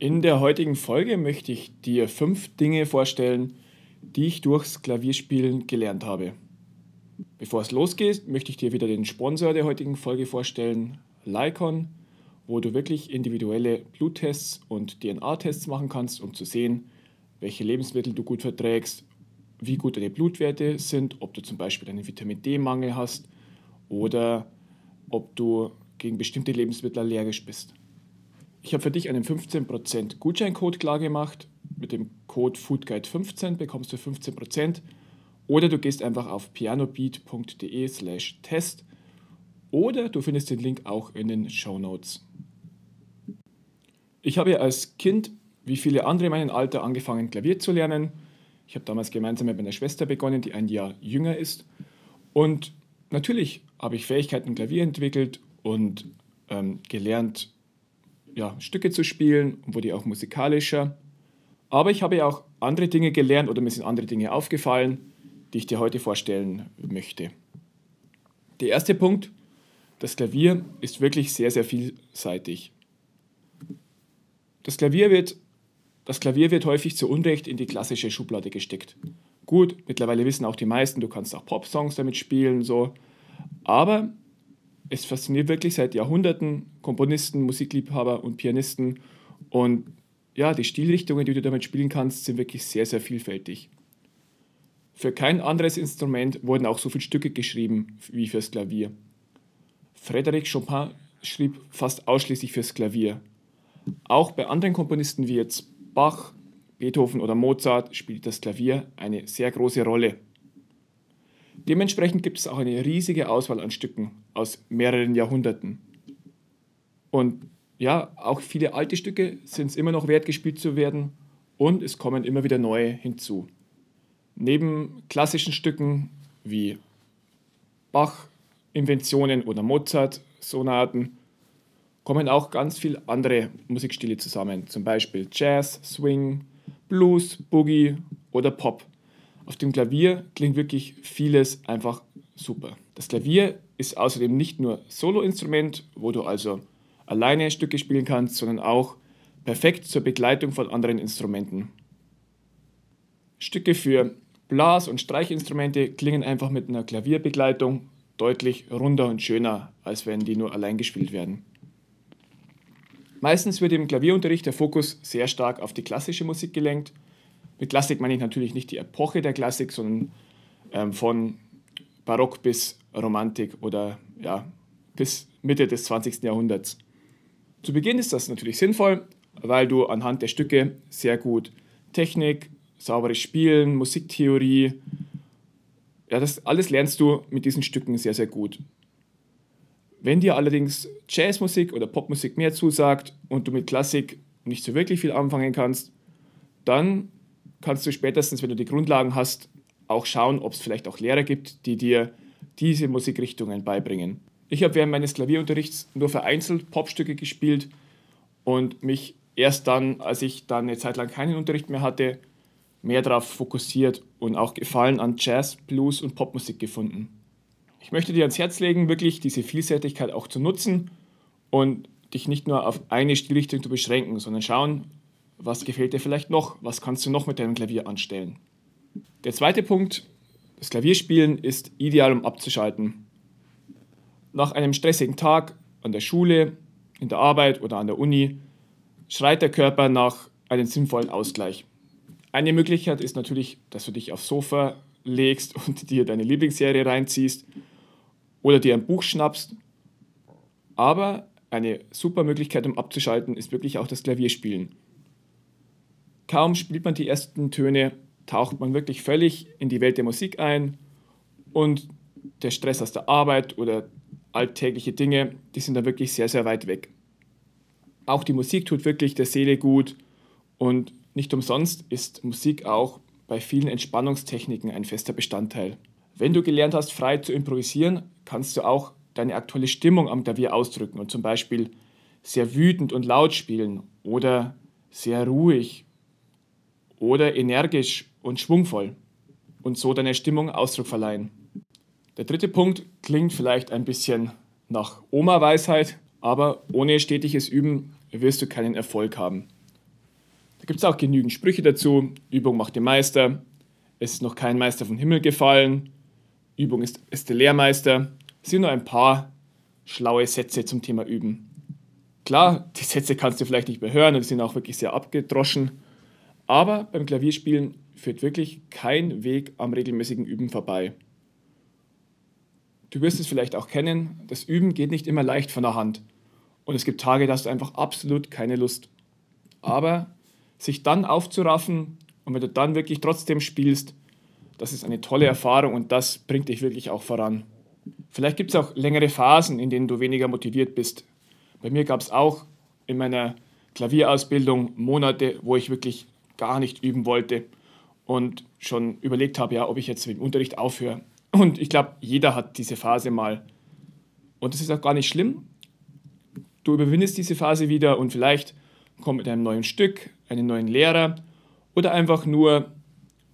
In der heutigen Folge möchte ich dir fünf Dinge vorstellen, die ich durchs Klavierspielen gelernt habe. Bevor es losgeht, möchte ich dir wieder den Sponsor der heutigen Folge vorstellen, Lycon, wo du wirklich individuelle Bluttests und DNA-Tests machen kannst, um zu sehen, welche Lebensmittel du gut verträgst, wie gut deine Blutwerte sind, ob du zum Beispiel einen Vitamin D-Mangel hast oder ob du gegen bestimmte Lebensmittel allergisch bist. Ich habe für dich einen 15% Gutscheincode klargemacht. Mit dem Code FoodGuide15 bekommst du 15%. Oder du gehst einfach auf pianobeat.de slash test oder du findest den Link auch in den Show Notes. Ich habe als Kind, wie viele andere in meinem Alter, angefangen Klavier zu lernen. Ich habe damals gemeinsam mit meiner Schwester begonnen, die ein Jahr jünger ist. Und natürlich habe ich Fähigkeiten Klavier entwickelt und ähm, gelernt, ja, Stücke zu spielen und wurde auch musikalischer. Aber ich habe auch andere Dinge gelernt oder mir sind andere Dinge aufgefallen, die ich dir heute vorstellen möchte. Der erste Punkt, das Klavier ist wirklich sehr, sehr vielseitig. Das Klavier wird, das Klavier wird häufig zu Unrecht in die klassische Schublade gesteckt. Gut, mittlerweile wissen auch die meisten, du kannst auch Pop-Songs damit spielen, so. Aber es fasziniert wirklich seit Jahrhunderten Komponisten, Musikliebhaber und Pianisten. Und ja, die Stilrichtungen, die du damit spielen kannst, sind wirklich sehr, sehr vielfältig. Für kein anderes Instrument wurden auch so viele Stücke geschrieben wie fürs Klavier. Frédéric Chopin schrieb fast ausschließlich fürs Klavier. Auch bei anderen Komponisten wie jetzt Bach, Beethoven oder Mozart spielt das Klavier eine sehr große Rolle. Dementsprechend gibt es auch eine riesige Auswahl an Stücken aus mehreren Jahrhunderten. Und ja, auch viele alte Stücke sind es immer noch wert, gespielt zu werden und es kommen immer wieder neue hinzu. Neben klassischen Stücken wie Bach-Inventionen oder Mozart-Sonaten kommen auch ganz viele andere Musikstile zusammen, zum Beispiel Jazz, Swing, Blues, Boogie oder Pop. Auf dem Klavier klingt wirklich vieles einfach super. Das Klavier ist außerdem nicht nur Soloinstrument, wo du also alleine Stücke spielen kannst, sondern auch perfekt zur Begleitung von anderen Instrumenten. Stücke für Blas- und Streichinstrumente klingen einfach mit einer Klavierbegleitung deutlich runder und schöner, als wenn die nur allein gespielt werden. Meistens wird im Klavierunterricht der Fokus sehr stark auf die klassische Musik gelenkt mit Klassik meine ich natürlich nicht die Epoche der Klassik, sondern ähm, von Barock bis Romantik oder ja, bis Mitte des 20. Jahrhunderts. Zu Beginn ist das natürlich sinnvoll, weil du anhand der Stücke sehr gut Technik, sauberes Spielen, Musiktheorie, ja, das alles lernst du mit diesen Stücken sehr, sehr gut. Wenn dir allerdings Jazzmusik oder Popmusik mehr zusagt und du mit Klassik nicht so wirklich viel anfangen kannst, dann kannst du spätestens, wenn du die Grundlagen hast, auch schauen, ob es vielleicht auch Lehrer gibt, die dir diese Musikrichtungen beibringen. Ich habe während meines Klavierunterrichts nur vereinzelt Popstücke gespielt und mich erst dann, als ich dann eine Zeit lang keinen Unterricht mehr hatte, mehr darauf fokussiert und auch Gefallen an Jazz, Blues und Popmusik gefunden. Ich möchte dir ans Herz legen, wirklich diese Vielseitigkeit auch zu nutzen und dich nicht nur auf eine Stilrichtung zu beschränken, sondern schauen, was gefällt dir vielleicht noch? Was kannst du noch mit deinem Klavier anstellen? Der zweite Punkt, das Klavierspielen ist ideal, um abzuschalten. Nach einem stressigen Tag an der Schule, in der Arbeit oder an der Uni schreit der Körper nach einem sinnvollen Ausgleich. Eine Möglichkeit ist natürlich, dass du dich aufs Sofa legst und dir deine Lieblingsserie reinziehst oder dir ein Buch schnappst. Aber eine super Möglichkeit, um abzuschalten, ist wirklich auch das Klavierspielen. Kaum spielt man die ersten Töne, taucht man wirklich völlig in die Welt der Musik ein und der Stress aus der Arbeit oder alltägliche Dinge, die sind da wirklich sehr, sehr weit weg. Auch die Musik tut wirklich der Seele gut und nicht umsonst ist Musik auch bei vielen Entspannungstechniken ein fester Bestandteil. Wenn du gelernt hast, frei zu improvisieren, kannst du auch deine aktuelle Stimmung am Klavier ausdrücken und zum Beispiel sehr wütend und laut spielen oder sehr ruhig oder energisch und schwungvoll und so deiner Stimmung Ausdruck verleihen. Der dritte Punkt klingt vielleicht ein bisschen nach Oma-Weisheit, aber ohne stetiges Üben wirst du keinen Erfolg haben. Da gibt es auch genügend Sprüche dazu. Übung macht den Meister. Es ist noch kein Meister vom Himmel gefallen. Übung ist, ist der Lehrmeister. Es sind nur ein paar schlaue Sätze zum Thema Üben. Klar, die Sätze kannst du vielleicht nicht mehr hören und die sind auch wirklich sehr abgedroschen. Aber beim Klavierspielen führt wirklich kein Weg am regelmäßigen Üben vorbei. Du wirst es vielleicht auch kennen, das Üben geht nicht immer leicht von der Hand. Und es gibt Tage, da hast du einfach absolut keine Lust. Aber sich dann aufzuraffen und wenn du dann wirklich trotzdem spielst, das ist eine tolle Erfahrung und das bringt dich wirklich auch voran. Vielleicht gibt es auch längere Phasen, in denen du weniger motiviert bist. Bei mir gab es auch in meiner Klavierausbildung Monate, wo ich wirklich gar nicht üben wollte und schon überlegt habe, ja, ob ich jetzt mit dem Unterricht aufhöre. Und ich glaube, jeder hat diese Phase mal. Und das ist auch gar nicht schlimm. Du überwindest diese Phase wieder und vielleicht kommt mit einem neuen Stück, einem neuen Lehrer oder einfach nur,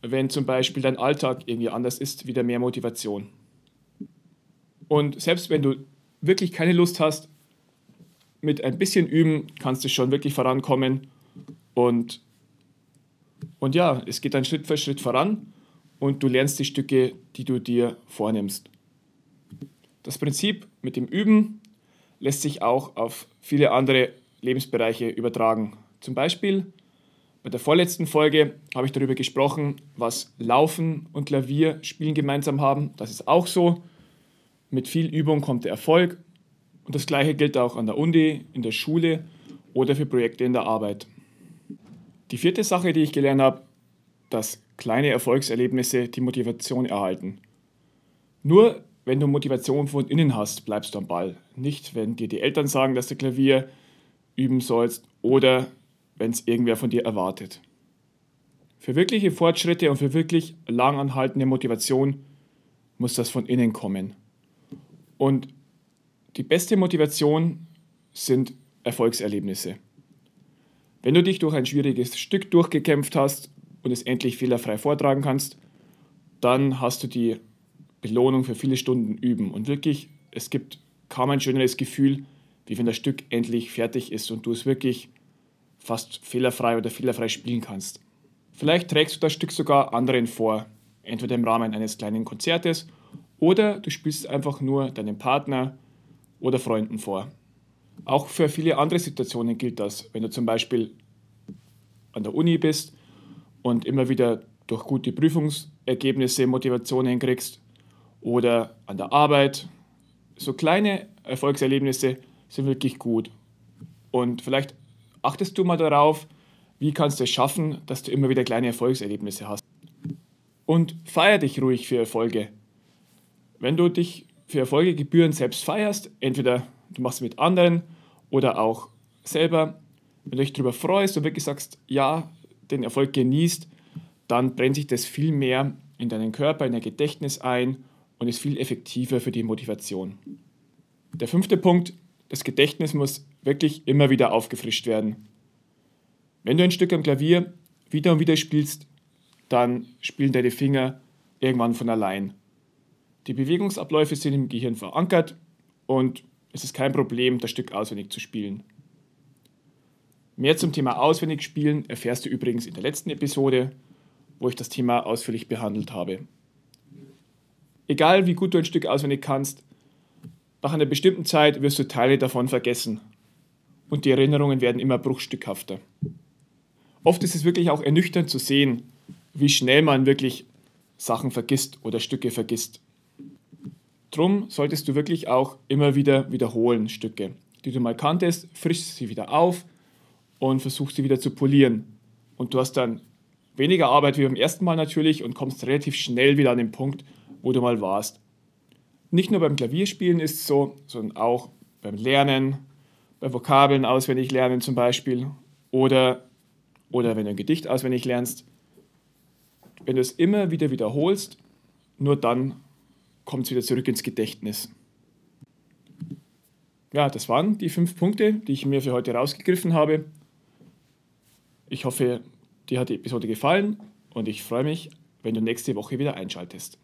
wenn zum Beispiel dein Alltag irgendwie anders ist, wieder mehr Motivation. Und selbst wenn du wirklich keine Lust hast, mit ein bisschen Üben kannst du schon wirklich vorankommen und und ja, es geht dann Schritt für Schritt voran und du lernst die Stücke, die du dir vornimmst. Das Prinzip mit dem Üben lässt sich auch auf viele andere Lebensbereiche übertragen. Zum Beispiel bei der vorletzten Folge habe ich darüber gesprochen, was Laufen und Klavierspielen gemeinsam haben. Das ist auch so. Mit viel Übung kommt der Erfolg. Und das gleiche gilt auch an der Uni, in der Schule oder für Projekte in der Arbeit. Die vierte Sache, die ich gelernt habe, dass kleine Erfolgserlebnisse die Motivation erhalten. Nur wenn du Motivation von innen hast, bleibst du am Ball. Nicht, wenn dir die Eltern sagen, dass du Klavier üben sollst oder wenn es irgendwer von dir erwartet. Für wirkliche Fortschritte und für wirklich langanhaltende Motivation muss das von innen kommen. Und die beste Motivation sind Erfolgserlebnisse. Wenn du dich durch ein schwieriges Stück durchgekämpft hast und es endlich fehlerfrei vortragen kannst, dann hast du die Belohnung für viele Stunden üben. Und wirklich, es gibt kaum ein schöneres Gefühl, wie wenn das Stück endlich fertig ist und du es wirklich fast fehlerfrei oder fehlerfrei spielen kannst. Vielleicht trägst du das Stück sogar anderen vor, entweder im Rahmen eines kleinen Konzertes oder du spielst es einfach nur deinem Partner oder Freunden vor. Auch für viele andere Situationen gilt das. Wenn du zum Beispiel an der Uni bist und immer wieder durch gute Prüfungsergebnisse Motivationen kriegst oder an der Arbeit. So kleine Erfolgserlebnisse sind wirklich gut. Und vielleicht achtest du mal darauf, wie kannst du es schaffen, dass du immer wieder kleine Erfolgserlebnisse hast. Und feier dich ruhig für Erfolge. Wenn du dich für Erfolge gebührend selbst feierst, entweder du machst es mit anderen oder auch selber, wenn du dich darüber freust und wirklich sagst, ja, den Erfolg genießt, dann brennt sich das viel mehr in deinen Körper, in dein Gedächtnis ein und ist viel effektiver für die Motivation. Der fünfte Punkt, das Gedächtnis muss wirklich immer wieder aufgefrischt werden. Wenn du ein Stück am Klavier wieder und wieder spielst, dann spielen deine Finger irgendwann von allein. Die Bewegungsabläufe sind im Gehirn verankert und es ist kein Problem, das Stück auswendig zu spielen. Mehr zum Thema auswendig spielen erfährst du übrigens in der letzten Episode, wo ich das Thema ausführlich behandelt habe. Egal wie gut du ein Stück auswendig kannst, nach einer bestimmten Zeit wirst du Teile davon vergessen und die Erinnerungen werden immer bruchstückhafter. Oft ist es wirklich auch ernüchternd zu sehen, wie schnell man wirklich Sachen vergisst oder Stücke vergisst. Drum solltest du wirklich auch immer wieder wiederholen Stücke, die du mal kanntest, frischst sie wieder auf und versuchst sie wieder zu polieren. Und du hast dann weniger Arbeit wie beim ersten Mal natürlich und kommst relativ schnell wieder an den Punkt, wo du mal warst. Nicht nur beim Klavierspielen ist es so, sondern auch beim Lernen, bei Vokabeln auswendig lernen zum Beispiel oder, oder wenn du ein Gedicht auswendig lernst. Wenn du es immer wieder wiederholst, nur dann kommt es wieder zurück ins Gedächtnis. Ja, das waren die fünf Punkte, die ich mir für heute rausgegriffen habe. Ich hoffe, dir hat die Episode gefallen und ich freue mich, wenn du nächste Woche wieder einschaltest.